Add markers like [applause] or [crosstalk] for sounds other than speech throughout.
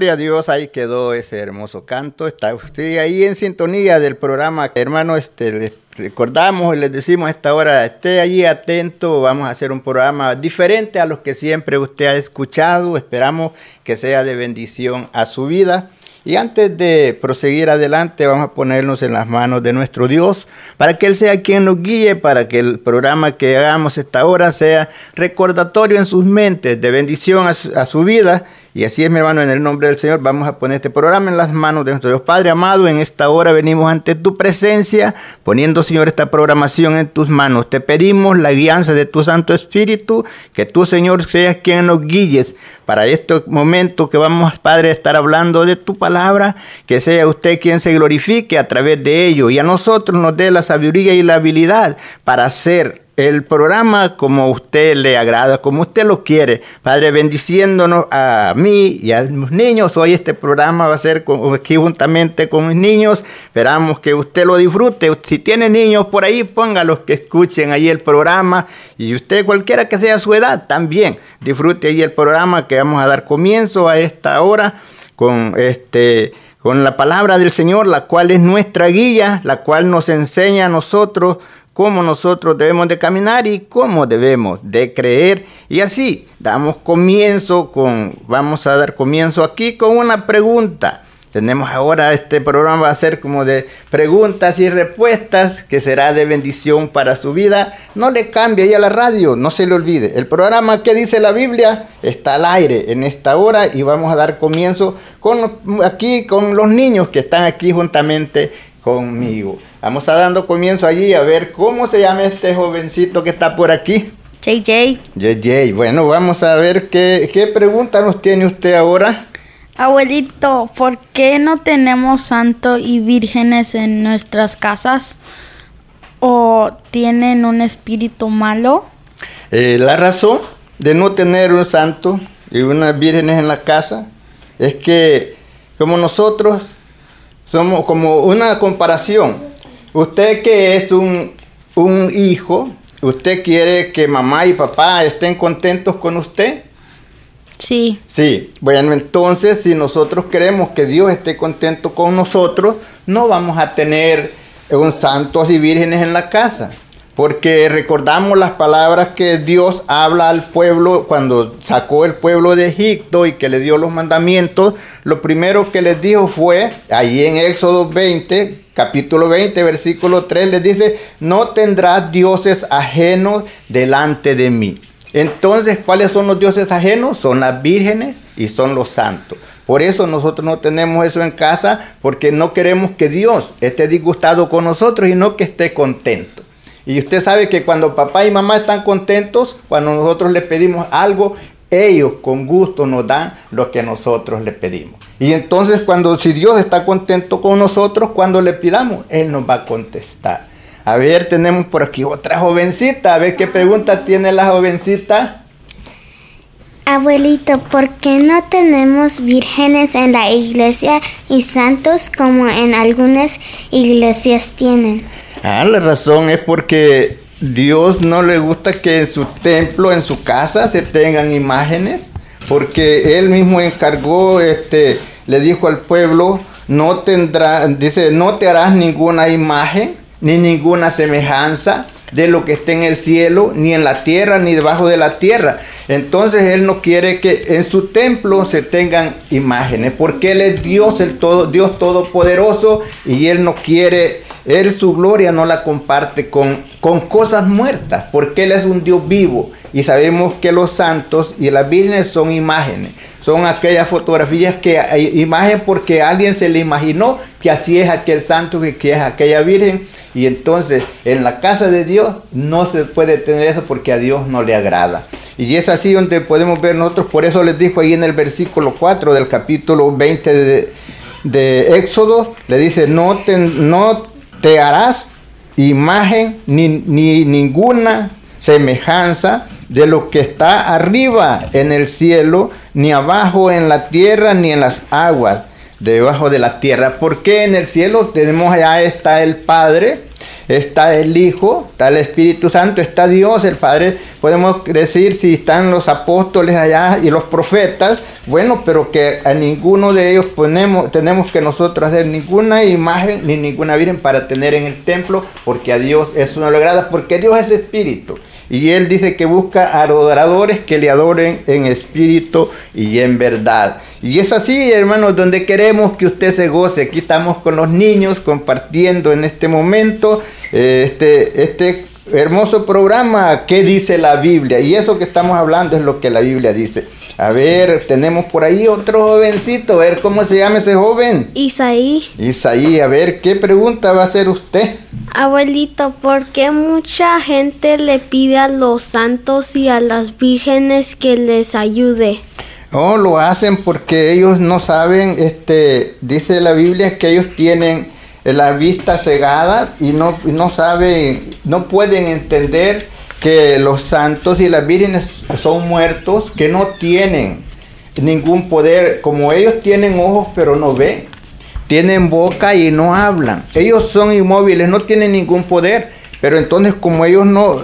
Gloria a Dios, ahí quedó ese hermoso canto. Está usted ahí en sintonía del programa. Hermano, este, les recordamos y les decimos a esta hora, esté allí atento. Vamos a hacer un programa diferente a los que siempre usted ha escuchado. Esperamos que sea de bendición a su vida. Y antes de proseguir adelante, vamos a ponernos en las manos de nuestro Dios para que Él sea quien nos guíe, para que el programa que hagamos esta hora sea recordatorio en sus mentes, de bendición a su, a su vida. Y así es, mi hermano, en el nombre del Señor, vamos a poner este programa en las manos de nuestro Dios. Padre amado, en esta hora venimos ante tu presencia, poniendo, Señor, esta programación en tus manos. Te pedimos la guianza de tu Santo Espíritu, que tú, Señor, seas quien nos guíes para este momento que vamos, Padre, a estar hablando de tu palabra, que sea usted quien se glorifique a través de ello y a nosotros nos dé la sabiduría y la habilidad para hacer el programa como usted le agrada, como usted lo quiere. Padre, bendiciéndonos a mí y a los niños. Hoy este programa va a ser con, aquí juntamente con mis niños. Esperamos que usted lo disfrute. Si tiene niños por ahí, póngalos que escuchen ahí el programa. Y usted, cualquiera que sea su edad, también disfrute ahí el programa que vamos a dar comienzo a esta hora con este con la palabra del Señor, la cual es nuestra guía, la cual nos enseña a nosotros cómo nosotros debemos de caminar y cómo debemos de creer. Y así damos comienzo con, vamos a dar comienzo aquí con una pregunta. Tenemos ahora este programa va a ser como de preguntas y respuestas que será de bendición para su vida. No le cambie ahí a la radio, no se le olvide. El programa que dice la Biblia está al aire en esta hora y vamos a dar comienzo con aquí con los niños que están aquí juntamente conmigo. Vamos a dando comienzo allí a ver cómo se llama este jovencito que está por aquí. JJ. JJ, bueno, vamos a ver qué, qué pregunta nos tiene usted ahora. Abuelito, ¿por qué no tenemos santo y vírgenes en nuestras casas? ¿O tienen un espíritu malo? Eh, la razón de no tener un santo y unas vírgenes en la casa es que como nosotros somos como una comparación. Usted que es un, un hijo, ¿usted quiere que mamá y papá estén contentos con usted? Sí. Sí, bueno, entonces si nosotros queremos que Dios esté contento con nosotros, no vamos a tener un santos y vírgenes en la casa. Porque recordamos las palabras que Dios habla al pueblo cuando sacó el pueblo de Egipto y que le dio los mandamientos. Lo primero que les dijo fue, ahí en Éxodo 20, capítulo 20, versículo 3, les dice, no tendrás dioses ajenos delante de mí. Entonces, ¿cuáles son los dioses ajenos? Son las vírgenes y son los santos. Por eso nosotros no tenemos eso en casa, porque no queremos que Dios esté disgustado con nosotros y no que esté contento. Y usted sabe que cuando papá y mamá están contentos, cuando nosotros les pedimos algo, ellos con gusto nos dan lo que nosotros le pedimos. Y entonces cuando si Dios está contento con nosotros, cuando le pidamos, Él nos va a contestar. A ver, tenemos por aquí otra jovencita. A ver qué pregunta tiene la jovencita. Abuelito, ¿por qué no tenemos vírgenes en la iglesia y santos como en algunas iglesias tienen? Ah, la razón es porque Dios no le gusta que en su templo, en su casa, se tengan imágenes, porque Él mismo encargó, este, le dijo al pueblo, no tendrá, dice, no te harás ninguna imagen ni ninguna semejanza de lo que esté en el cielo, ni en la tierra, ni debajo de la tierra. Entonces Él no quiere que en su templo se tengan imágenes, porque Él es Dios, el todo, Dios todopoderoso, y Él no quiere él su gloria no la comparte con, con cosas muertas, porque Él es un Dios vivo. Y sabemos que los santos y las vírgenes son imágenes. Son aquellas fotografías que imagen porque alguien se le imaginó que así es aquel santo, que, que es aquella virgen. Y entonces en la casa de Dios no se puede tener eso porque a Dios no le agrada. Y es así donde podemos ver nosotros. Por eso les dijo ahí en el versículo 4 del capítulo 20 de, de Éxodo. Le dice, no, te, no te harás imagen ni, ni ninguna semejanza de lo que está arriba en el cielo, ni abajo en la tierra, ni en las aguas debajo de la tierra. Porque en el cielo tenemos allá está el Padre, está el Hijo, está el Espíritu Santo, está Dios, el Padre. Podemos decir si están los apóstoles allá y los profetas, bueno, pero que a ninguno de ellos ponemos, tenemos que nosotros hacer ninguna imagen ni ninguna virgen para tener en el templo, porque a Dios eso no le agrada, porque Dios es espíritu. Y Él dice que busca adoradores que le adoren en espíritu y en verdad. Y es así, hermanos, donde queremos que usted se goce. Aquí estamos con los niños compartiendo en este momento eh, este, este hermoso programa, ¿qué dice la Biblia? Y eso que estamos hablando es lo que la Biblia dice. A ver, tenemos por ahí otro jovencito, a ver cómo se llama ese joven. Isaí. Isaí, a ver, ¿qué pregunta va a hacer usted? Abuelito, ¿por qué mucha gente le pide a los santos y a las vírgenes que les ayude? No, lo hacen porque ellos no saben, este, dice la Biblia que ellos tienen la vista cegada y no, no saben, no pueden entender que los santos y las vírgenes son muertos, que no tienen ningún poder, como ellos tienen ojos pero no ven, tienen boca y no hablan, ellos son inmóviles, no tienen ningún poder. Pero entonces como ellos no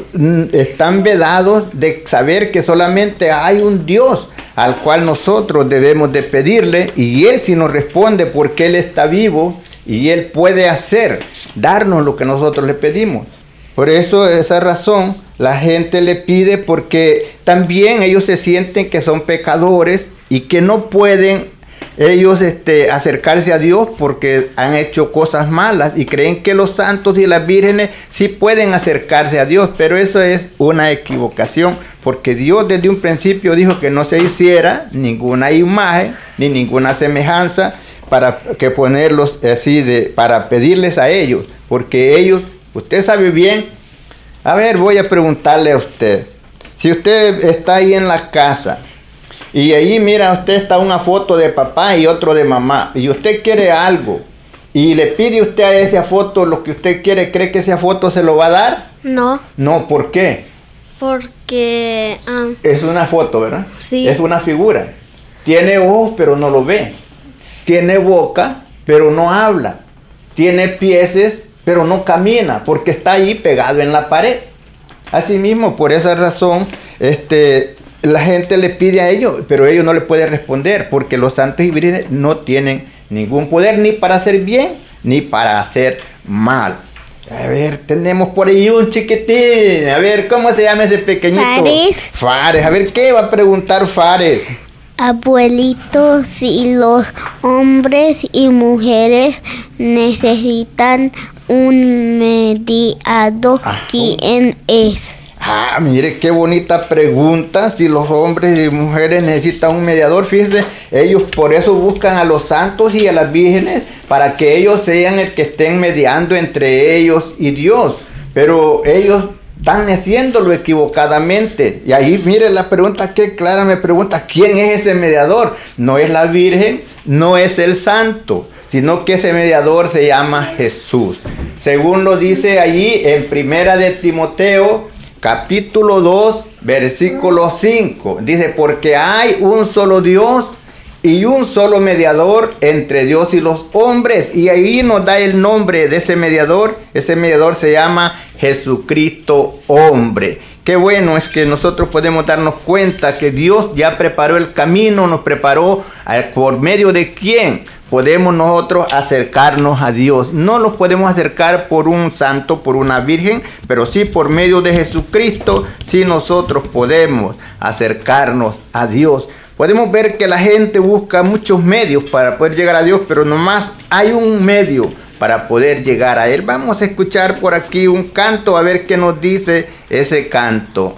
están vedados de saber que solamente hay un Dios al cual nosotros debemos de pedirle y Él si nos responde porque Él está vivo y Él puede hacer, darnos lo que nosotros le pedimos. Por eso, esa razón, la gente le pide porque también ellos se sienten que son pecadores y que no pueden ellos este, acercarse a Dios porque han hecho cosas malas y creen que los santos y las vírgenes sí pueden acercarse a Dios, pero eso es una equivocación porque Dios desde un principio dijo que no se hiciera ninguna imagen ni ninguna semejanza para que ponerlos así de para pedirles a ellos, porque ellos, usted sabe bien. A ver, voy a preguntarle a usted. Si usted está ahí en la casa y ahí mira, usted está una foto de papá y otro de mamá y usted quiere algo y le pide usted a esa foto lo que usted quiere, ¿cree que esa foto se lo va a dar? No. No, ¿por qué? Porque... Ah, es una foto, ¿verdad? Sí. Es una figura. Tiene ojos, pero no lo ve. Tiene boca, pero no habla. Tiene pies, pero no camina, porque está ahí pegado en la pared. Asimismo, por esa razón, este, la gente le pide a ellos, pero ellos no le pueden responder, porque los santos y no tienen ningún poder ni para hacer bien, ni para hacer mal. A ver, tenemos por ahí un chiquitín. A ver, ¿cómo se llama ese pequeñito? Fares. Fares. A ver, ¿qué va a preguntar Fares? Abuelito, si los hombres y mujeres necesitan un mediador, Ajá. ¿quién es? Ah, mire qué bonita pregunta. Si los hombres y mujeres necesitan un mediador, fíjense, ellos por eso buscan a los santos y a las vírgenes para que ellos sean el que estén mediando entre ellos y Dios. Pero ellos están haciéndolo equivocadamente. Y ahí, mire la pregunta que Clara me pregunta, ¿quién es ese mediador? No es la Virgen, no es el santo, sino que ese mediador se llama Jesús. Según lo dice allí en Primera de Timoteo, capítulo 2, versículo 5. Dice, porque hay un solo Dios y un solo mediador entre Dios y los hombres. Y ahí nos da el nombre de ese mediador. Ese mediador se llama Jesucristo hombre. Qué bueno es que nosotros podemos darnos cuenta que Dios ya preparó el camino, nos preparó eh, por medio de quién podemos nosotros acercarnos a Dios. No nos podemos acercar por un santo, por una virgen, pero sí por medio de Jesucristo, sí nosotros podemos acercarnos a Dios. Podemos ver que la gente busca muchos medios para poder llegar a Dios, pero nomás hay un medio para poder llegar a Él. Vamos a escuchar por aquí un canto, a ver qué nos dice ese canto.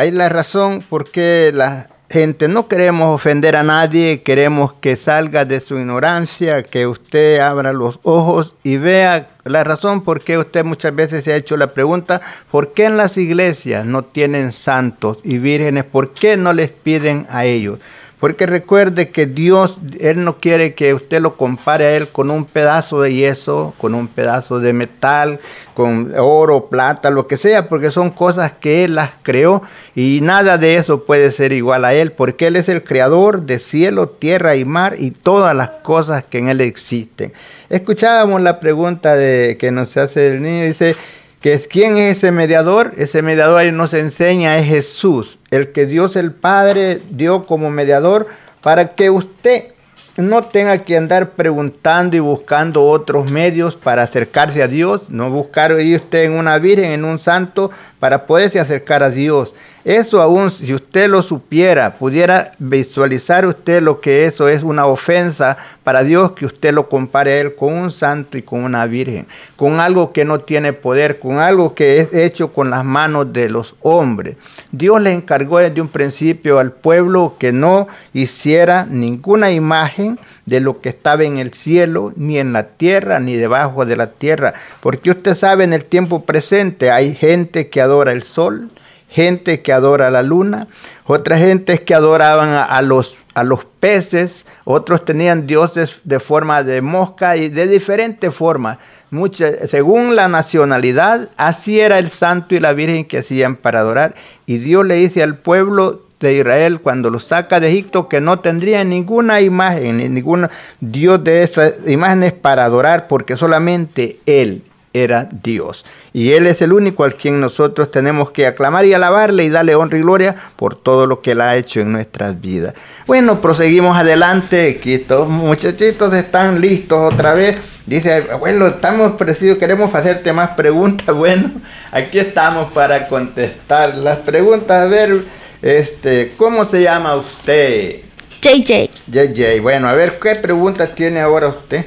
Hay la razón por qué la gente no queremos ofender a nadie, queremos que salga de su ignorancia, que usted abra los ojos y vea la razón por qué usted muchas veces se ha hecho la pregunta, ¿por qué en las iglesias no tienen santos y vírgenes? ¿Por qué no les piden a ellos? Porque recuerde que Dios, Él no quiere que usted lo compare a Él con un pedazo de yeso, con un pedazo de metal, con oro, plata, lo que sea, porque son cosas que Él las creó y nada de eso puede ser igual a Él, porque Él es el creador de cielo, tierra y mar y todas las cosas que en Él existen. Escuchábamos la pregunta de, que nos hace el niño, dice, que es quién es ese mediador. Ese mediador nos enseña es Jesús, el que Dios el Padre dio como mediador para que usted no tenga que andar preguntando y buscando otros medios para acercarse a Dios, no buscar ir usted en una virgen, en un santo, para poderse acercar a Dios. Eso aún, si usted lo supiera, pudiera visualizar usted lo que eso es una ofensa para Dios, que usted lo compare a Él con un santo y con una virgen, con algo que no tiene poder, con algo que es hecho con las manos de los hombres. Dios le encargó desde un principio al pueblo que no hiciera ninguna imagen de lo que estaba en el cielo, ni en la tierra, ni debajo de la tierra. Porque usted sabe, en el tiempo presente hay gente que adora el sol, gente que adora la luna, otras gentes que adoraban a, los, a los peces, otros tenían dioses de forma de mosca y de diferentes formas. Muchas, según la nacionalidad, así era el santo y la virgen que hacían para adorar. Y Dios le dice al pueblo de Israel cuando los saca de Egipto que no tendría ninguna imagen, ni ningún dios de esas imágenes para adorar, porque solamente Él era Dios. Y Él es el único al quien nosotros tenemos que aclamar y alabarle y darle honra y gloria por todo lo que Él ha hecho en nuestras vidas. Bueno, proseguimos adelante. Aquí estos muchachitos están listos otra vez. Dice, abuelo, estamos parecidos, queremos hacerte más preguntas. [laughs] Bueno, aquí estamos para contestar las preguntas. A ver, este, ¿cómo se llama usted? JJ. JJ, bueno, a ver, ¿qué preguntas tiene ahora usted?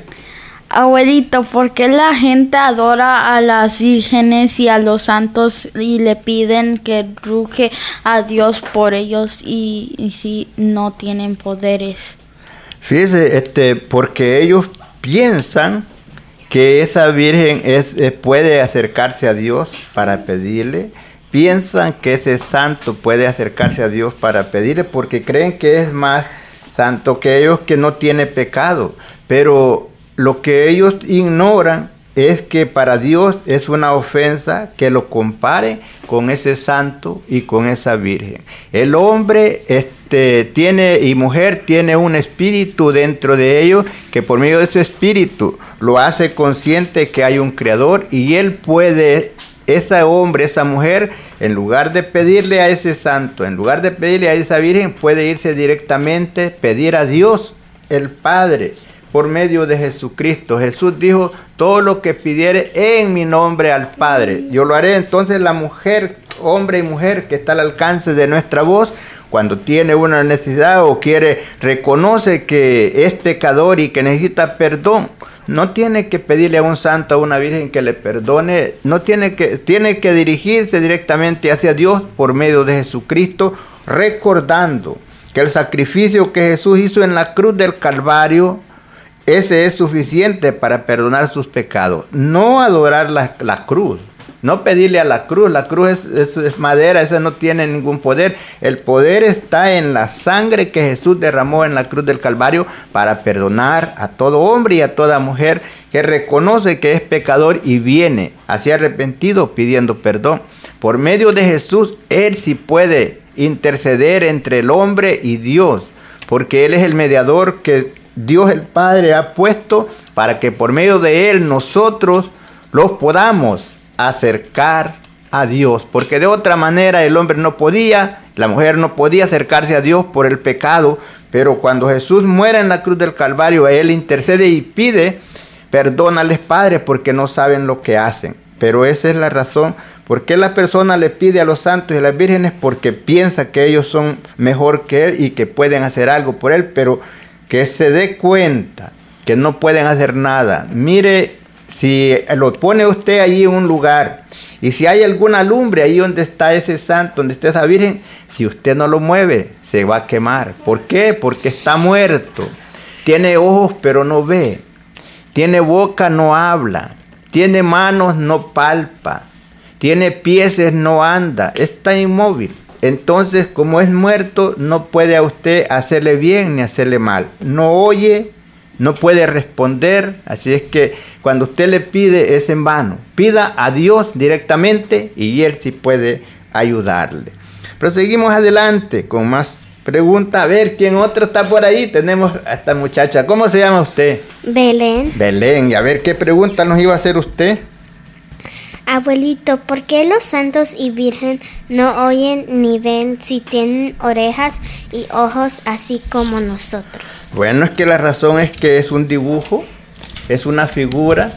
Abuelito, ¿por qué la gente adora a las vírgenes y a los santos y le piden que ruge a Dios por ellos y, si no tienen poderes? Fíjese, este, porque ellos piensan que esa virgen eh, puede acercarse a Dios para pedirle, piensan que ese santo puede acercarse a Dios para pedirle porque creen que es más santo que ellos que no tiene pecado, pero lo que ellos ignoran es que para Dios es una ofensa que lo compare con ese santo y con esa virgen. El hombre este, tiene y mujer tiene un espíritu dentro de ellos que por medio de ese espíritu lo hace consciente que hay un creador y él puede, ese hombre, esa mujer, en lugar de pedirle a ese santo, en lugar de pedirle a esa virgen, puede irse directamente, pedir a Dios, el Padre por medio de Jesucristo. Jesús dijo, todo lo que pidiere en mi nombre al Padre, yo lo haré. Entonces la mujer, hombre y mujer que está al alcance de nuestra voz, cuando tiene una necesidad o quiere, reconoce que es pecador y que necesita perdón, no tiene que pedirle a un santo, a una virgen que le perdone, no tiene que, tiene que dirigirse directamente hacia Dios por medio de Jesucristo, recordando que el sacrificio que Jesús hizo en la cruz del Calvario, ese es suficiente para perdonar sus pecados. No adorar la, la cruz. No pedirle a la cruz. La cruz es, es- es madera, esa no tiene ningún poder. El poder está en la sangre que Jesús derramó en la cruz del Calvario para perdonar a todo hombre y a toda mujer que reconoce que es pecador y viene así arrepentido pidiendo perdón. Por medio de Jesús, Él sí puede interceder entre el hombre y Dios porque Él es el mediador que Dios el Padre ha puesto para que por medio de Él nosotros los podamos acercar a Dios, porque de otra manera el hombre no podía, la mujer no podía acercarse a Dios por el pecado, pero cuando Jesús muere en la cruz del Calvario, Él intercede y pide, perdónales Padre, porque no saben lo que hacen. Pero esa es la razón por qué la persona le pide a los santos y a las vírgenes, porque piensa que ellos son mejor que Él y que pueden hacer algo por Él, pero que se dé cuenta que no pueden hacer nada. Mire, si lo pone usted allí en un lugar y si hay alguna lumbre ahí donde está ese santo, donde está esa virgen, si usted no lo mueve, se va a quemar. ¿Por qué? Porque está muerto. Tiene ojos pero no ve. Tiene boca, no habla. Tiene manos, no palpa. Tiene pies, no anda. Está inmóvil. Entonces, como es muerto, no puede a usted hacerle bien ni hacerle mal. No oye, no puede responder. Así es que cuando usted le pide es en vano. Pida a Dios directamente y Él sí puede ayudarle. Pero seguimos adelante con más preguntas. A ver, ¿quién otro está por ahí? Tenemos a esta muchacha. ¿Cómo se llama usted? Belén, Belén. Y a ver, ¿qué pregunta nos iba a hacer usted? Abuelito, ¿por qué los santos y virgen no oyen ni ven si tienen orejas y ojos así como nosotros? Bueno, es que la razón es que es un dibujo, es una figura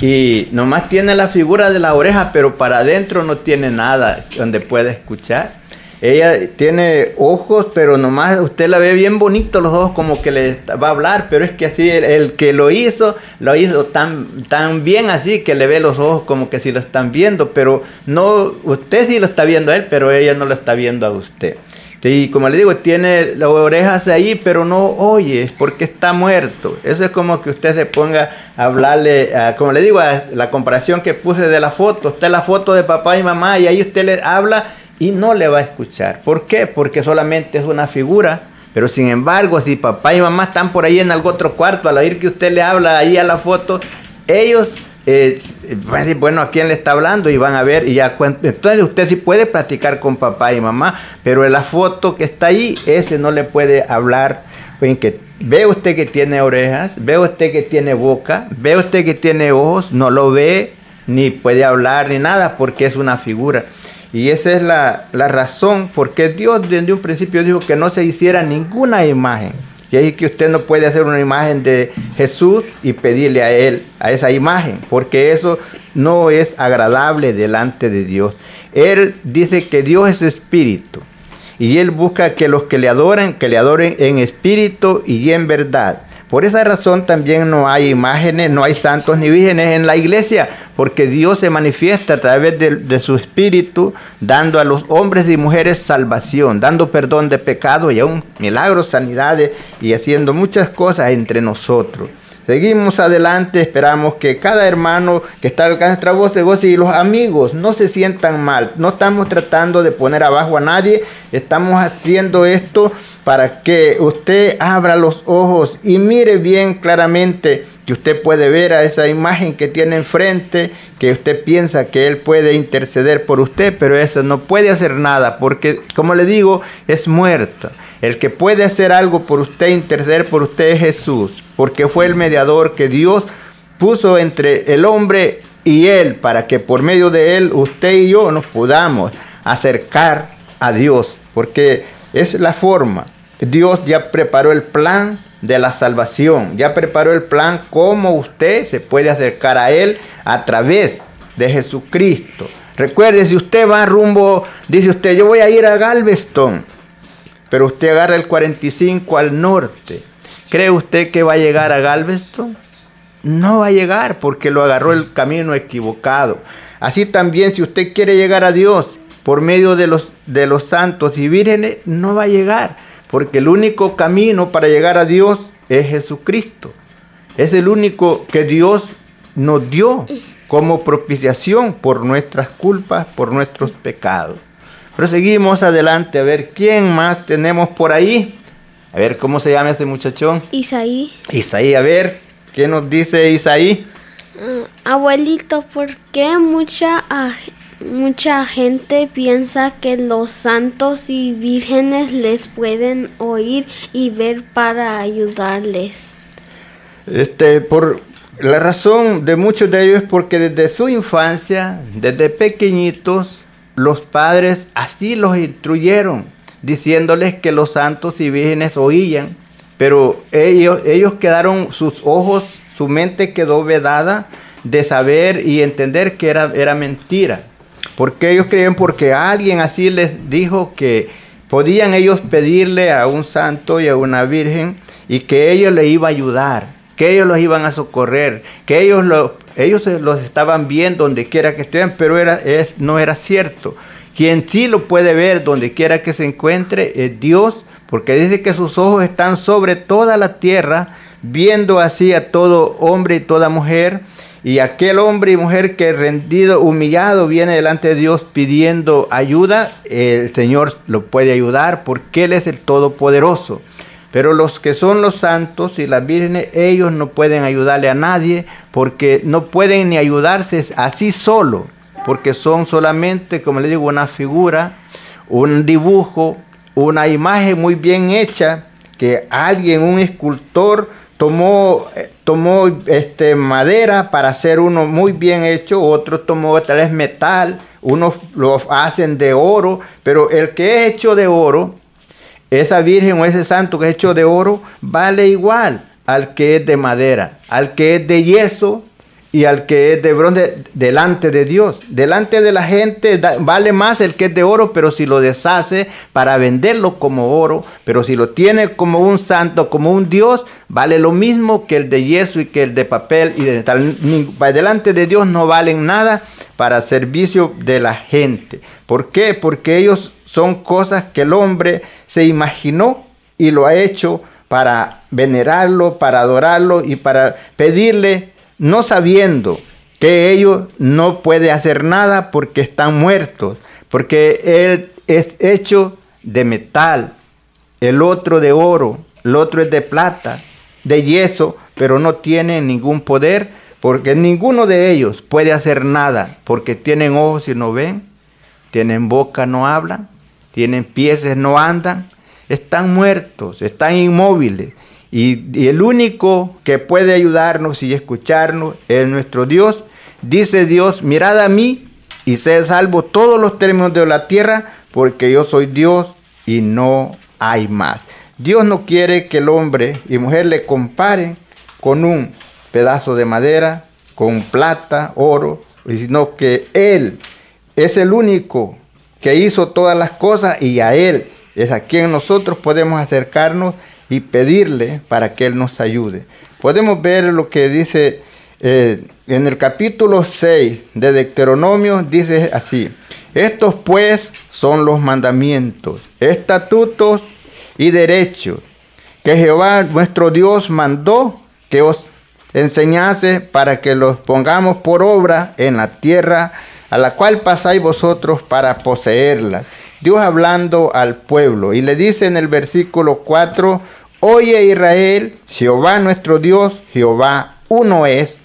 y nomás tiene la figura de la oreja, pero para adentro no tiene nada donde pueda escuchar. Ella tiene ojos, pero nomás usted la ve bien bonito los ojos como que le va a hablar, pero es que así el, que lo hizo, lo hizo tan, tan bien así que le ve los ojos como que si lo están viendo, pero no, usted sí lo está viendo a él, pero ella no lo está viendo a usted. Y como le digo, tiene las orejas ahí, pero no oye, porque está muerto. Eso es como que usted se ponga a hablarle, como le digo, a la comparación que puse de la foto. Está la foto de papá y mamá y ahí usted le habla y no le va a escuchar. ¿Por qué? Porque solamente es una figura. Pero sin embargo, si papá y mamá están por ahí en algún otro cuarto, al oír que usted le habla ahí a la foto, ellos eh, van a decir, bueno, ¿a quién le está hablando? Y van a ver, y ya cuen- entonces usted sí puede platicar con papá y mamá, pero la foto que está ahí, ese no le puede hablar. Que ve usted que tiene orejas, ve usted que tiene boca, ve usted que tiene ojos, no lo ve, ni puede hablar, ni nada, porque es una figura. Y esa es la, la razón porque Dios desde un principio dijo que no se hiciera ninguna imagen. Y ahí que usted no puede hacer una imagen de Jesús y pedirle a Él, a esa imagen, porque eso no es agradable delante de Dios. Él dice que Dios es espíritu. y Él busca que los que le adoren, que le adoren en espíritu y en verdad. Por esa razón también no hay imágenes, no hay santos ni vírgenes en la iglesia, porque Dios se manifiesta a través de, su espíritu, dando a los hombres y mujeres salvación, dando perdón de pecado y aún milagros, sanidades y haciendo muchas cosas entre nosotros. Seguimos adelante, esperamos que cada hermano que está al alcance de nuestra voz se goce y los amigos no se sientan mal. No estamos tratando de poner abajo a nadie, estamos haciendo esto para que usted abra los ojos y mire bien claramente que usted puede ver a esa imagen que tiene enfrente, que usted piensa que Él puede interceder por usted, pero eso no puede hacer nada, porque como le digo, es muerta. El que puede hacer algo por usted, interceder por usted es Jesús, porque fue el mediador que Dios puso entre el hombre y Él, para que por medio de Él usted y yo nos podamos acercar a Dios, porque es la forma. Dios ya preparó el plan de la salvación, ya preparó el plan cómo usted se puede acercar a Él a través de Jesucristo. Recuerde, si usted va rumbo, dice usted, yo voy a ir a Galveston, pero usted agarra el 45 al norte. ¿Cree usted que va a llegar a Galveston? No va a llegar porque lo agarró el camino equivocado. Así también si usted quiere llegar a Dios por medio de los, de los santos y vírgenes, no va a llegar. Porque el único camino para llegar a Dios es Jesucristo. Es el único que Dios nos dio como propiciación por nuestras culpas, por nuestros pecados. Proseguimos adelante a ver quién más tenemos por ahí. A ver cómo se llama ese muchachón. Isaí. Isaí, a ver, ¿qué nos dice Isaí? Abuelito, ¿por qué mucha, mucha gente piensa que los santos y vírgenes les pueden oír y ver para ayudarles? Este, por la razón de muchos de ellos es porque desde su infancia, desde pequeñitos, los padres así los instruyeron, diciéndoles que los santos y vírgenes oían, pero ellos, ellos quedaron, sus ojos, su mente quedó vedada de saber y entender que era, era mentira. Porque ellos creen porque alguien así les dijo que podían ellos pedirle a un santo y a una virgen y que ellos le iba a ayudar, que ellos los iban a socorrer, que ellos, lo- ellos los estaban viendo donde quiera que estén, pero era, no era cierto. Quien sí lo puede ver donde quiera que se encuentre es Dios, porque dice que sus ojos están sobre toda la tierra, viendo así a todo hombre y toda mujer. Y aquel hombre y mujer que rendido, humillado, viene delante de Dios pidiendo ayuda, el Señor lo puede ayudar porque Él es el Todopoderoso. Pero los que son los santos y las vírgenes, ellos no pueden ayudarle a nadie porque no pueden ni ayudarse así solo, porque son solamente, como le digo, una figura, un dibujo, una imagen muy bien hecha que alguien, un escultor, tomó, eh, tomó este, madera para hacer uno muy bien hecho, otro tomó tal vez metal, unos lo hacen de oro, pero el que es hecho de oro, esa virgen o ese santo que es hecho de oro, vale igual al que es de madera, al que es de yeso y al que es de bronce delante de Dios. Delante de la gente vale más el que es de oro, pero si lo deshace para venderlo como oro, pero si lo tiene como un santo, como un Dios, vale lo mismo que el de yeso y que el de papel y de Delante de Dios no valen nada para servicio de la gente. ¿Por qué? Porque ellos son cosas que el hombre se imaginó y lo ha hecho para venerarlo, para adorarlo y para pedirle, no sabiendo que ellos no puede hacer nada porque están muertos, porque él es hecho de metal, el otro de oro, el otro es de plata, de yeso, pero no tiene ningún poder, porque ninguno de ellos puede hacer nada, porque tienen ojos y no ven, tienen boca, no hablan, tienen pies, no andan, están muertos, están inmóviles. Y, el único que puede ayudarnos y escucharnos es nuestro Dios. Dice Dios, mirad a mí y sed salvo todos los términos de la tierra, porque yo soy Dios y no hay más. Dios no quiere que el hombre y mujer le comparen con un pedazo de madera, con plata, oro, sino que Él es el único que hizo todas las cosas y a Él es a quien nosotros podemos acercarnos y pedirle para que Él nos ayude. Podemos ver lo que dice eh, en el capítulo 6 de Deuteronomio, dice así, estos pues son los mandamientos, estatutos y derechos que Jehová nuestro Dios mandó que os enseñase para que los pongamos por obra en la tierra a la cual pasáis vosotros para poseerla. Dios hablando al pueblo y le dice en el versículo 4, Oye Israel, Jehová nuestro Dios, Jehová uno es.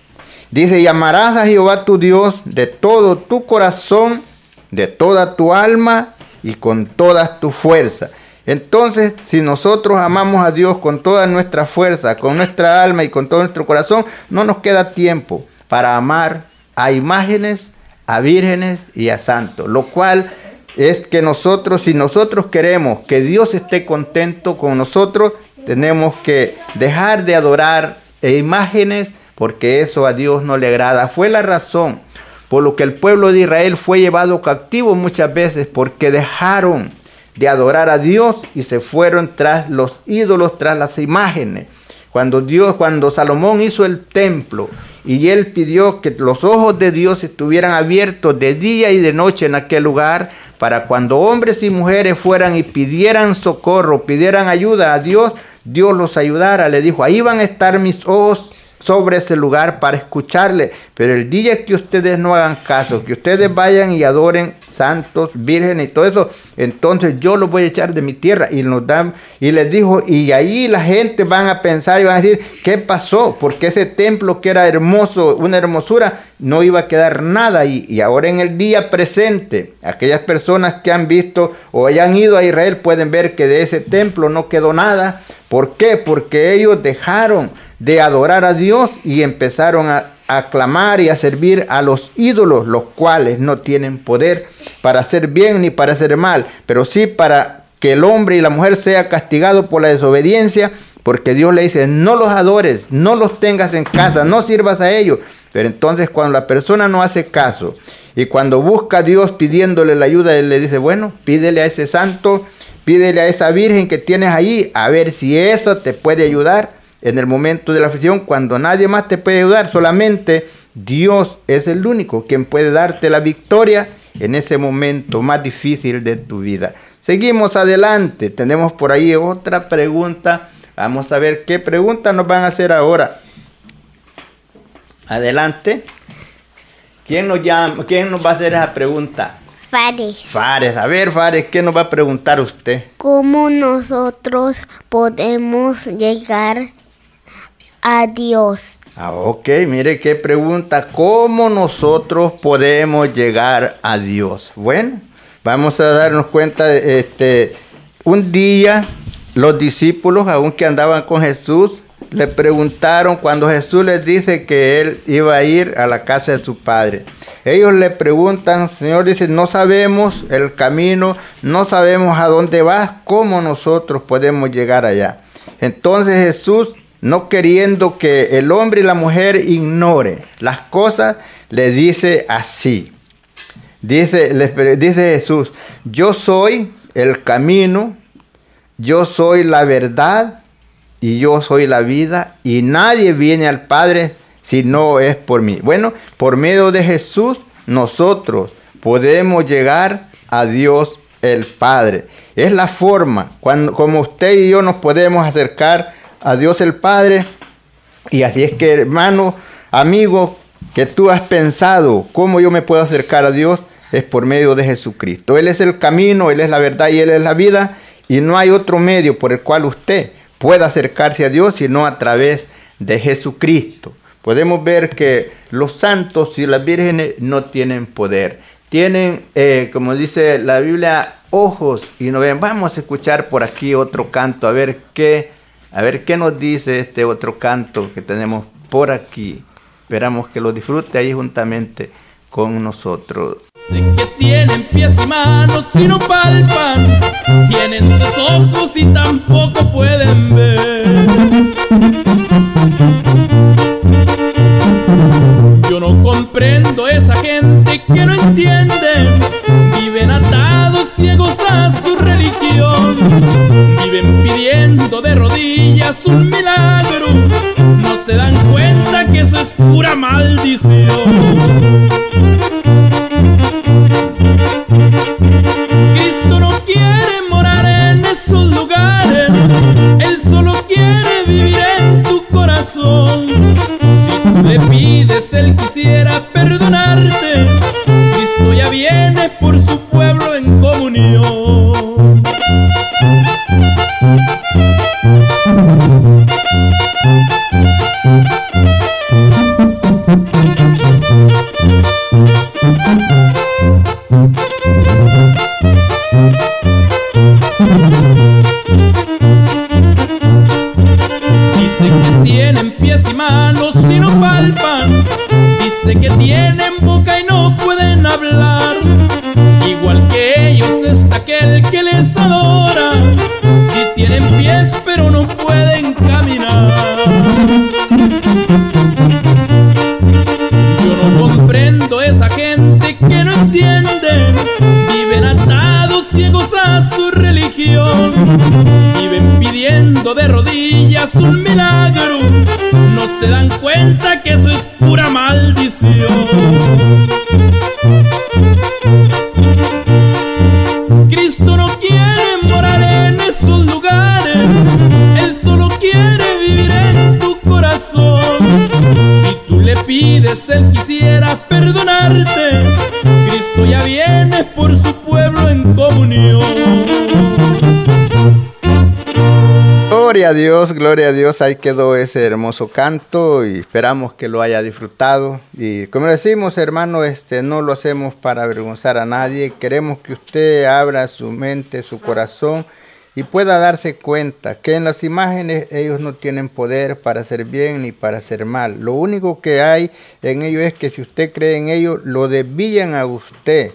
Dice, llamarás a Jehová tu Dios de todo tu corazón, de toda tu alma y con toda tu fuerza. Entonces, si nosotros amamos a Dios con toda nuestra fuerza, con nuestra alma y con todo nuestro corazón, no nos queda tiempo para amar a imágenes, a vírgenes y a santos. Lo cual es que nosotros, si nosotros queremos que Dios esté contento con nosotros, tenemos que dejar de adorar imágenes porque eso a Dios no le agrada. Fue la razón por lo que el pueblo de Israel fue llevado cautivo muchas veces porque dejaron de adorar a Dios y se fueron tras los ídolos, tras las imágenes. Cuando Dios, cuando Salomón hizo el templo y él pidió que los ojos de Dios estuvieran abiertos de día y de noche en aquel lugar, para cuando hombres y mujeres fueran y pidieran socorro, pidieran ayuda a Dios, Dios los ayudara. Le dijo, ahí van a estar mis ojos sobre ese lugar para escucharle. Pero el día que ustedes no hagan caso, que ustedes vayan y adoren santos, vírgenes y todo eso, entonces yo los voy a echar de mi tierra. Y nos dan, y les dijo, y ahí la gente van a pensar y van a decir, ¿qué pasó? Porque ese templo que era hermoso, una hermosura, no iba a quedar nada. Y, y ahora en el día presente, aquellas personas que han visto o hayan ido a Israel pueden ver que de ese templo no quedó nada. ¿Por qué? Porque ellos dejaron de adorar a Dios y empezaron a, a clamar y a servir a los ídolos, los cuales no tienen poder para hacer bien ni para hacer mal, pero sí para que el hombre y la mujer sea castigado por la desobediencia, porque Dios le dice, no los adores, no los tengas en casa, no sirvas a ellos. Pero entonces cuando la persona no hace caso y cuando busca a Dios pidiéndole la ayuda, Él le dice, bueno, pídele a ese santo, pídele a esa virgen que tienes ahí, a ver si eso te puede ayudar en el momento de la aflicción, cuando nadie más te puede ayudar, solamente Dios es el único quien puede darte la victoria en ese momento más difícil de tu vida. Seguimos adelante, tenemos por ahí otra pregunta. Vamos a ver qué pregunta nos van a hacer ahora. Adelante. ¿Quién nos, llama, ¿Quién nos va a hacer esa pregunta? Fares. Fares, a ver, Fares, ¿qué nos va a preguntar usted? ¿Cómo nosotros podemos llegar a Dios? Ah, ok, mire qué pregunta. ¿Cómo nosotros podemos llegar a Dios? Bueno, vamos a darnos cuenta, este, un día los discípulos, aunque andaban con Jesús, le preguntaron cuando Jesús les dice que él iba a ir a la casa de su padre. Ellos le preguntan, Señor dice, no sabemos el camino, no sabemos a dónde vas, cómo nosotros podemos llegar allá. Entonces Jesús, no queriendo que el hombre y la mujer ignore las cosas, le dice así. Dice, dice Jesús, yo soy el camino, yo soy la verdad y yo soy la vida y nadie viene al Padre si no es por mí. Bueno, por medio de Jesús nosotros podemos llegar a Dios el Padre. Es la forma cuando, como usted y yo nos podemos acercar a Dios el Padre. Y así es que hermano, amigo, que tú has pensado cómo yo me puedo acercar a Dios es por medio de Jesucristo. Él es el camino, Él es la verdad y Él es la vida. Y no hay otro medio por el cual usted pueda acercarse a Dios sino a través de Jesucristo. Podemos ver que los santos y las vírgenes no tienen poder. Tienen, eh, como dice la Biblia, ojos y no ven. Vamos a escuchar por aquí otro canto, a ver qué, a ver qué nos dice este otro canto que tenemos por aquí. Esperamos que lo disfrute ahí juntamente con nosotros. Sé que tienen pies y manos y no palpan, tienen sus ojos y tampoco pueden ver. Yo no comprendo esa gente que no entiende, viven atados ciegos a su religión. Viven pidiendo de rodillas un milagro, no se dan cuenta que eso es pura maldición. Dios, gloria a Dios. Ahí quedó ese hermoso canto y esperamos que lo haya disfrutado. Y como decimos, hermano, este no lo hacemos para avergonzar a nadie. Queremos que usted abra su mente, su corazón y pueda darse cuenta que en las imágenes ellos no tienen poder para hacer bien ni para hacer mal. Lo único que hay en ellos es que si usted cree en ellos, lo desvían a usted.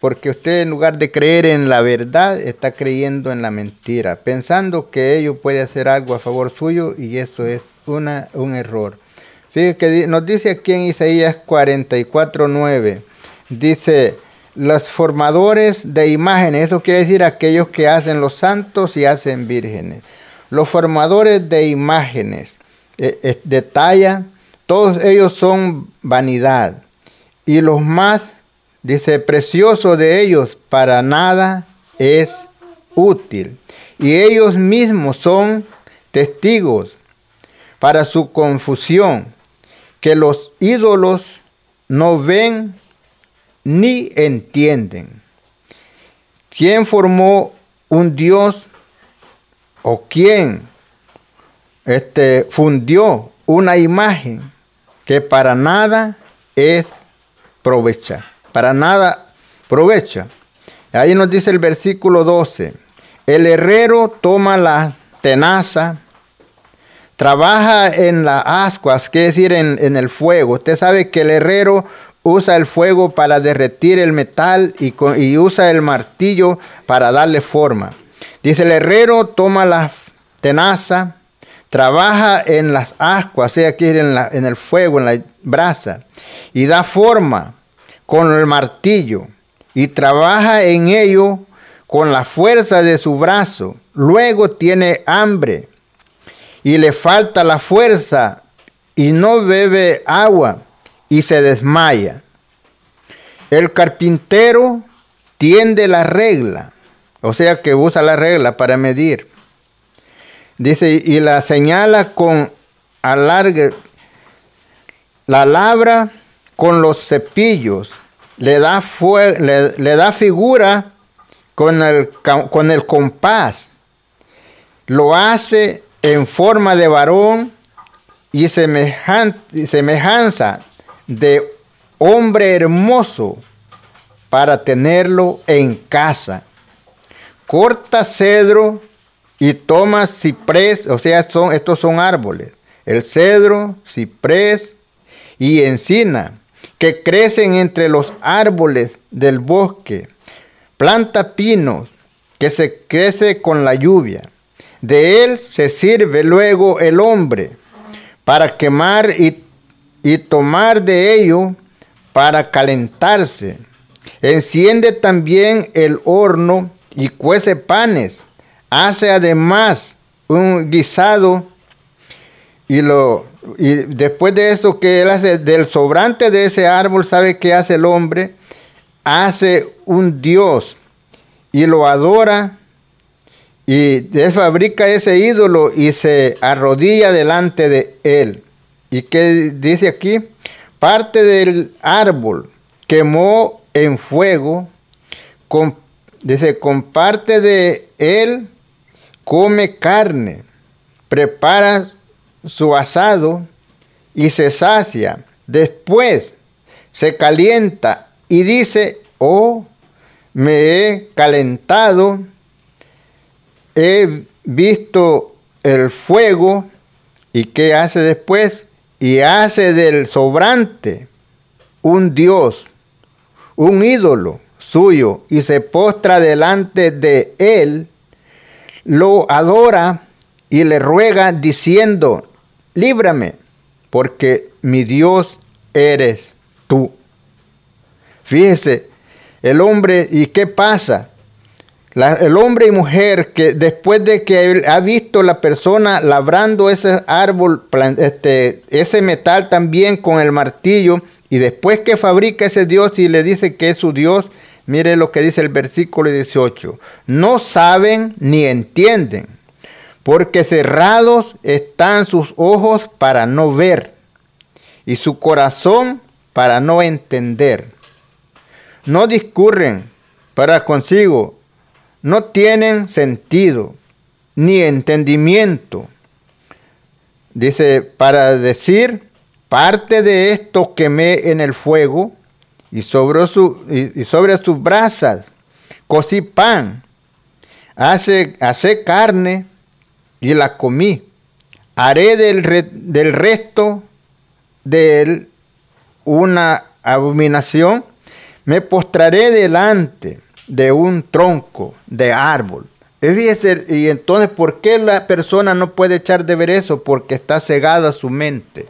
Porque usted en lugar de creer en la verdad, está creyendo en la mentira, pensando que ello puede hacer algo a favor suyo y eso es una, un error. Fíjese que nos dice aquí en Isaías 44.9, dice, los formadores de imágenes, eso quiere decir aquellos que hacen los santos y hacen vírgenes. Los formadores de imágenes, eh, eh, de talla, todos ellos son vanidad. Y los más, dice, precioso de ellos para nada es útil. Y ellos mismos son testigos para su confusión, que los ídolos no ven ni entienden. ¿Quién formó un Dios o quién este, fundió una imagen que para nada es provecha? Para nada provecha. Ahí nos dice el versículo 12. El herrero toma la tenaza, trabaja en las ascuas, que decir en, en el fuego. Usted sabe que el herrero usa el fuego para derretir el metal y, y usa el martillo para darle forma. Dice el herrero toma la tenaza, trabaja en las ascuas, sea que en, la- en el fuego, en la brasa, y da forma con el martillo, y trabaja en ello con la fuerza de su brazo. Luego tiene hambre y le falta la fuerza y no bebe agua y se desmaya. El carpintero tiende la regla, o sea que usa la regla para medir. Dice, y la señala con alargue, la labra con los cepillos, le da, fue- le, le da figura con el, con el compás, lo hace en forma de varón y semejan- semejanza de hombre hermoso para tenerlo en casa. Corta cedro y toma ciprés, o sea, son, estos son árboles. El cedro, ciprés y encina, que crecen entre los árboles del bosque. Planta pinos, que se crece con la lluvia. De él se sirve luego el hombre para quemar y, y tomar de ello para calentarse. Enciende también el horno y cuece panes. Hace además un guisado y lo y después de eso que él hace, del sobrante de ese árbol, ¿sabe qué hace el hombre? Hace un Dios y lo adora y él fabrica ese ídolo y se arrodilla delante de él. ¿Y qué dice aquí? Parte del árbol quemó en fuego, con, dice, con parte de él come carne, prepara su asado y se sacia. Después se calienta y dice, oh, me he calentado, he visto el fuego y qué hace después? Y hace del sobrante un dios, un ídolo suyo y se postra delante de él, lo adora y le ruega diciendo, líbrame, porque mi Dios eres tú. Fíjese, el hombre, ¿y qué pasa? El hombre y mujer que después de que ha visto la persona labrando ese árbol, este, ese metal también con el martillo, y después que fabrica ese Dios y le dice que es su Dios, mire lo que dice el versículo 18, no saben ni entienden, porque cerrados están sus ojos para no ver, y su corazón para no entender. No discurren para consigo, no tienen sentido ni entendimiento. Dice, para decir, parte de esto quemé en el fuego y sobre, su, y, sobre sus brasas cocí pan, hace, hace carne y la comí. Haré del, re- del resto de él una abominación, me postraré delante de un tronco de árbol. Y y entonces, ¿por qué la persona no puede echar de ver eso? Porque está cegada su mente.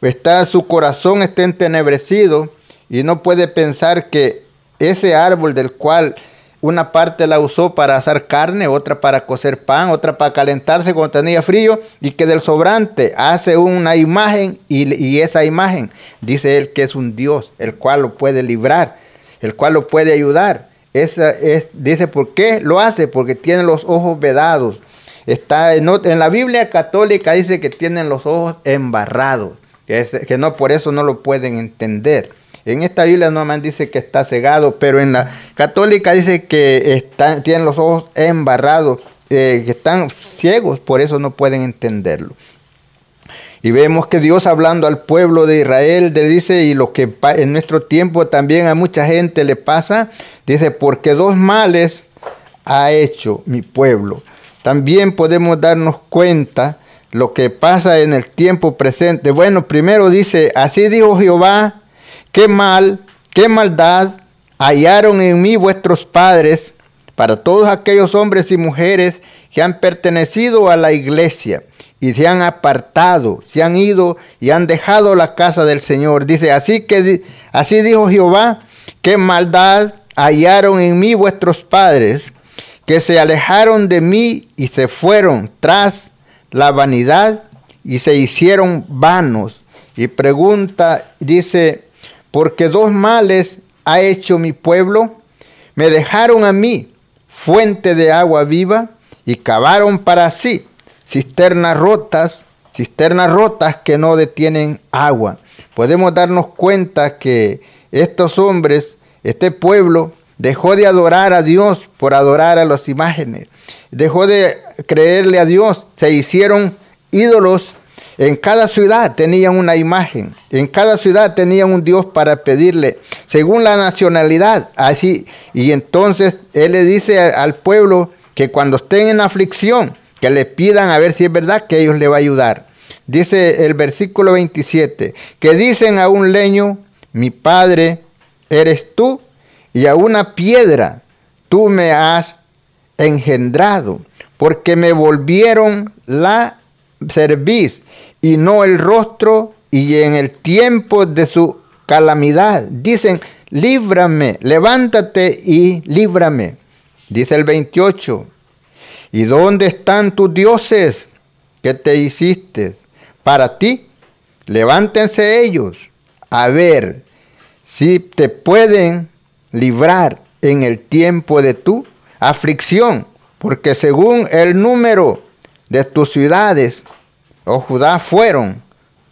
Está, su corazón está entenebrecido y no puede pensar que ese árbol del cual una parte la usó para asar carne, otra para cocer pan, otra para calentarse cuando tenía frío y que del sobrante hace una imagen y, esa imagen dice él que es un Dios, el cual lo puede librar, el cual lo puede ayudar. Esa es, dice, ¿por qué lo hace? Porque tiene los ojos vedados. Está en, en la Biblia católica dice que tienen los ojos embarrados, que, que no por eso no lo pueden entender. En esta Biblia nomás dice que está cegado, pero en la católica dice que están, tienen los ojos embarrados, eh, que están ciegos, por eso no pueden entenderlo. Y vemos que Dios hablando al pueblo de Israel le dice, y lo que en nuestro tiempo también a mucha gente le pasa, dice, porque dos males ha hecho mi pueblo. También podemos darnos cuenta lo que pasa en el tiempo presente. Bueno, primero dice, así dijo Jehová, qué mal, qué maldad hallaron en mí vuestros padres para todos aquellos hombres y mujeres que han pertenecido a la iglesia y se han apartado, se han ido y han dejado la casa del Señor. Dice, así que así dijo Jehová, qué maldad hallaron en mí vuestros padres, que se alejaron de mí y se fueron tras la vanidad y se hicieron vanos. Y pregunta, dice, porque dos males ha hecho mi pueblo, me dejaron a mí fuente de agua viva y cavaron para sí cisternas rotas, cisternas rotas que no detienen agua. Podemos darnos cuenta que estos hombres, este pueblo, dejó de adorar a Dios por adorar a las imágenes. Dejó de creerle a Dios. Se hicieron ídolos. En cada ciudad tenían una imagen. En cada ciudad tenían un Dios para pedirle, según la nacionalidad. Así. Y entonces Él le dice al pueblo que cuando estén en aflicción, que le pidan a ver si es verdad que ellos le va a ayudar. Dice el versículo 27, que dicen a un leño, mi padre eres tú, y a una piedra tú me has engendrado, porque me volvieron la cerviz y no el rostro, y en el tiempo de su calamidad. Dicen, líbrame, levántate y líbrame. Dice el 28, ¿y dónde están tus dioses que te hiciste para ti levántense ellos. A ver si te pueden librar en el tiempo de tu aflicción, porque según el número de tus ciudades, oh Judá, fueron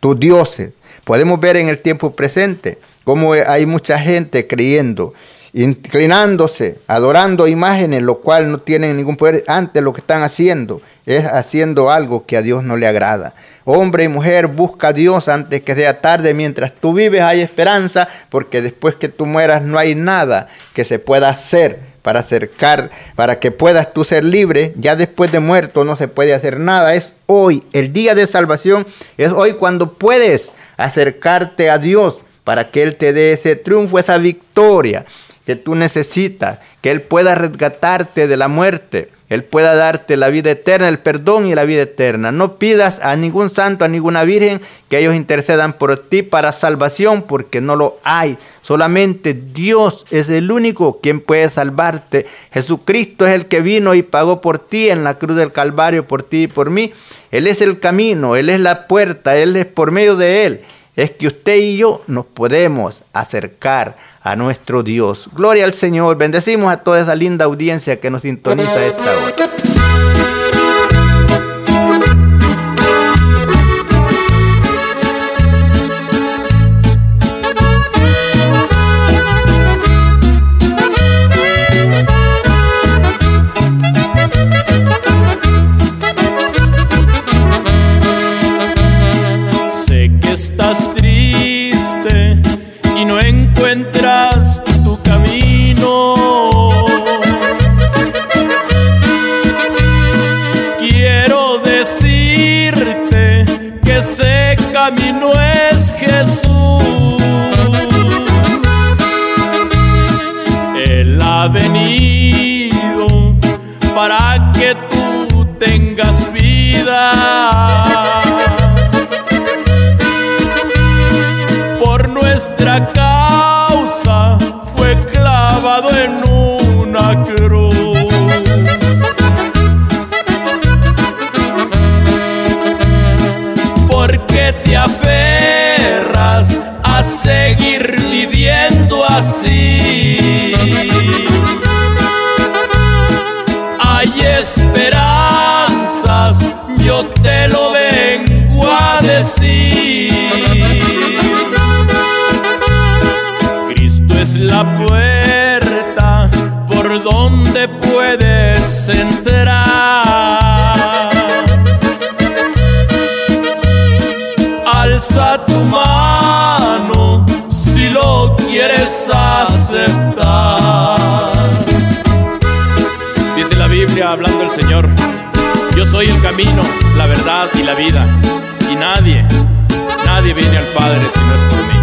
tus dioses. Podemos ver en el tiempo presente cómo hay mucha gente creyendo, inclinándose, adorando imágenes, lo cual no tienen ningún poder. Antes lo que están haciendo es haciendo algo que a Dios no le agrada. Hombre y mujer, busca a Dios antes que sea tarde. Mientras tú vives hay esperanza, porque después que tú mueras no hay nada que se pueda hacer para acercar, para que puedas tú ser libre. Ya después de muerto no se puede hacer nada. Es hoy, el día de salvación, es hoy cuando puedes acercarte a Dios para que Él te dé ese triunfo, esa victoria que tú necesitas, que Él pueda resgatarte de la muerte, Él pueda darte la vida eterna, el perdón y la vida eterna. No pidas a ningún santo, a ninguna virgen que ellos intercedan por ti para salvación, porque no lo hay. Solamente Dios es el único quien puede salvarte. Jesucristo es el que vino y pagó por ti en la cruz del Calvario, por ti y por mí. Él es el camino, Él es la puerta, Él es por medio de Él. Es que usted y yo nos podemos acercar a nuestro Dios. Gloria al Señor. Bendecimos a toda esa linda audiencia que nos sintoniza esta hora. Soy el camino, la verdad y la vida. Y nadie, nadie viene al Padre si no es por mí.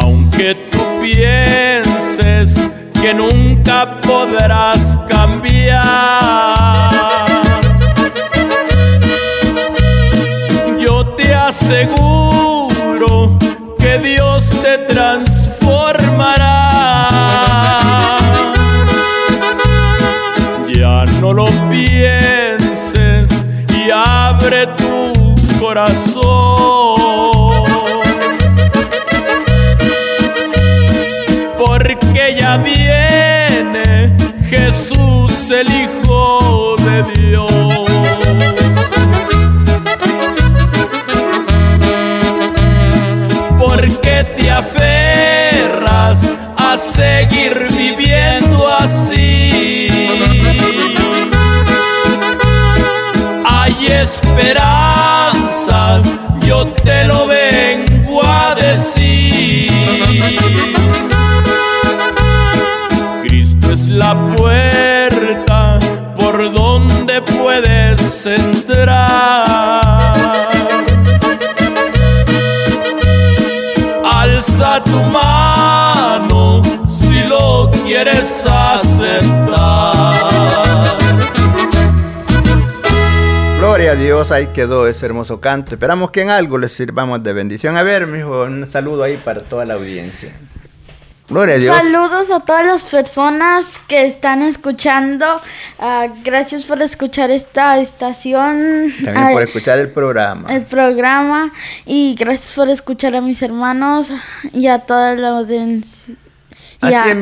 Aunque tú pienses que nunca podrás cambiar, yo te aseguro El Hijo de Dios. Porque te aferras a seguir viviendo así. Hay esperanzas, quieres aceptar. Gloria a Dios, ahí quedó ese hermoso canto. Esperamos que en algo les sirvamos de bendición. A ver, mijo, un saludo ahí para toda la audiencia. Gloria a Dios. Saludos a todas las personas que están escuchando. Ah, gracias por escuchar esta estación. También por escuchar el programa. el programa y gracias por escuchar a mis hermanos y a toda la audiencia. Así es,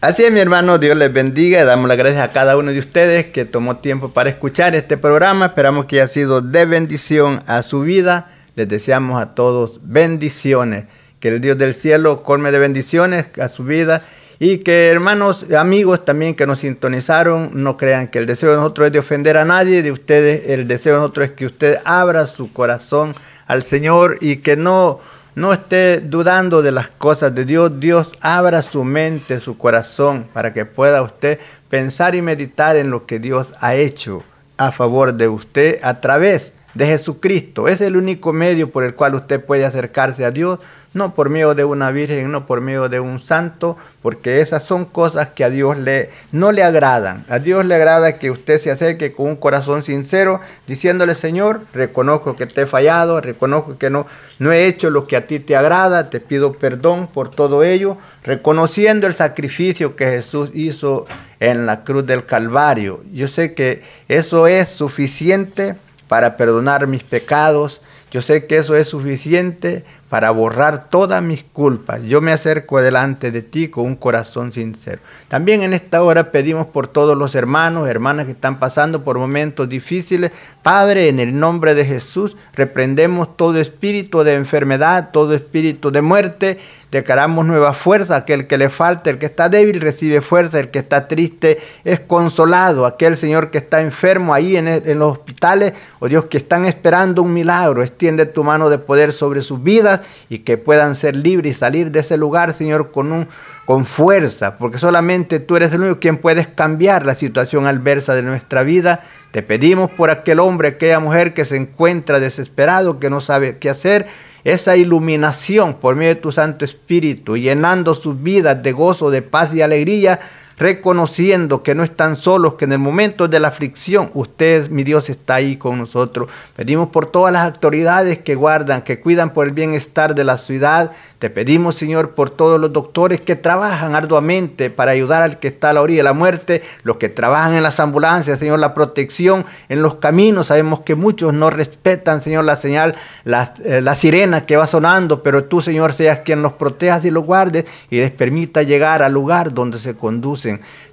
así es, mi hermano, Dios les bendiga damos las gracias a cada uno de ustedes que tomó tiempo para escuchar este programa. Esperamos que haya sido de bendición a su vida. Les deseamos a todos bendiciones. Que el Dios del cielo colme de bendiciones a su vida. Y que hermanos, amigos también que nos sintonizaron, no crean que el deseo de nosotros es de ofender a nadie, de ustedes, el deseo de nosotros es que usted abra su corazón al Señor y que no, no esté dudando de las cosas de Dios. Dios abra su mente, su corazón, para que pueda usted pensar y meditar en lo que Dios ha hecho a favor de usted a través de Jesucristo. Es el único medio por el cual usted puede acercarse a Dios, no por medio de una virgen, no por medio de un santo, porque esas son cosas que a Dios le no le agradan. A Dios le agrada que usted se acerque con un corazón sincero, diciéndole, "Señor, reconozco que te he fallado, reconozco que no no he hecho lo que a ti te agrada, te pido perdón por todo ello", reconociendo el sacrificio que Jesús hizo en la cruz del Calvario. Yo sé que eso es suficiente para perdonar mis pecados. Yo sé que eso es suficiente para borrar todas mis culpas. Yo me acerco delante de ti con un corazón sincero. También en esta hora pedimos por todos los hermanos, hermanas que están pasando por momentos difíciles. Padre, en el nombre de Jesús, reprendemos todo espíritu de enfermedad, todo espíritu de muerte. Declaramos nueva fuerza. Aquel que le falta, el que está débil, recibe fuerza. El que está triste es consolado. Aquel Señor que está enfermo ahí en, el- en los hospitales, o Dios, que están esperando un milagro, extiende tu mano de poder sobre sus vidas y que puedan ser libres y salir de ese lugar, Señor, con un con fuerza, porque solamente tú eres el único quien puedes cambiar la situación adversa de nuestra vida. Te pedimos por aquel hombre, aquella mujer que se encuentra desesperado, que no sabe qué hacer, esa iluminación por medio de tu Santo Espíritu, llenando sus vidas de gozo, de paz y alegría, reconociendo que no están solos, que en el momento de la aflicción usted, mi Dios, está ahí con nosotros. Pedimos por todas las autoridades que guardan, que cuidan por el bienestar de la ciudad. Te pedimos, Señor, por todos los doctores que trabajan arduamente para ayudar al que está a la orilla de la muerte, los que trabajan en las ambulancias, Señor, la protección en los caminos. Sabemos que muchos no respetan, Señor, la señal, la, eh, sirena que va sonando, pero tú, Señor, seas quien los protejas y los guardes y les permita llegar al lugar donde se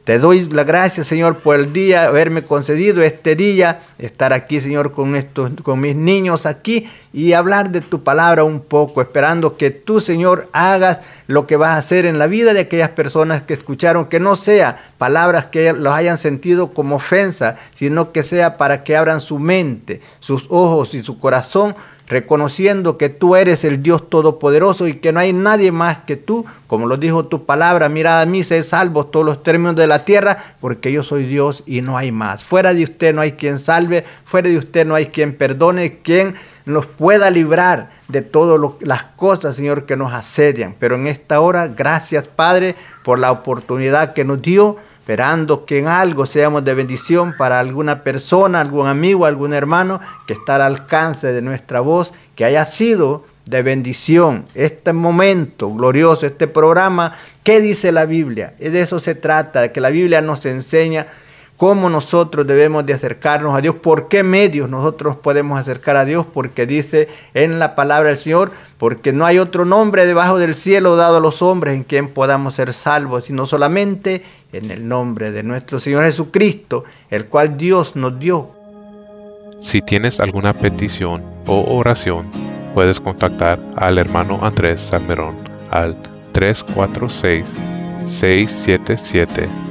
Te doy la gracia, Señor, por el día, haberme concedido este día, estar aquí, Señor, con, estos, con mis niños aquí y hablar de tu palabra un poco, esperando que tú, Señor, hagas lo que vas a hacer en la vida de aquellas personas que escucharon, que no sea palabras que los hayan sentido como ofensa, sino que sea para que abran su mente, sus ojos y su corazón reconociendo que tú eres el Dios Todopoderoso y que no hay nadie más que tú, como lo dijo tu palabra, mirad a mí, sé salvos todos los términos de la tierra, porque yo soy Dios y no hay más. Fuera de usted no hay quien salve, fuera de usted no hay quien perdone, quien nos pueda librar de todas las cosas, Señor, que nos asedian. Pero en esta hora, gracias, Padre, por la oportunidad que nos dio esperando que en algo seamos de bendición para alguna persona, algún amigo, algún hermano que está al alcance de nuestra voz, que haya sido de bendición este momento glorioso, este programa. ¿Qué dice la Biblia? De eso se trata, que la Biblia nos enseña cómo nosotros debemos de acercarnos a Dios, por qué medios nosotros podemos acercar a Dios, porque dice en la palabra del Señor, porque no hay otro nombre debajo del cielo dado a los hombres en quien podamos ser salvos, sino solamente en el nombre de nuestro Señor Jesucristo, el cual Dios nos dio. Si tienes alguna petición o oración, puedes contactar al hermano Andrés Salmerón al 346 677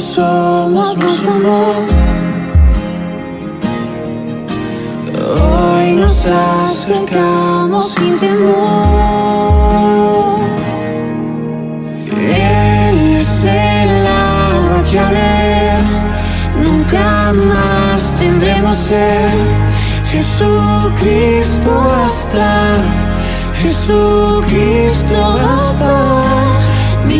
Como somos nos amó. Hoy nos acercamos sin temor. Él es el agua que a ver nunca más tendremos ser. Jesucristo basta, Jesucristo basta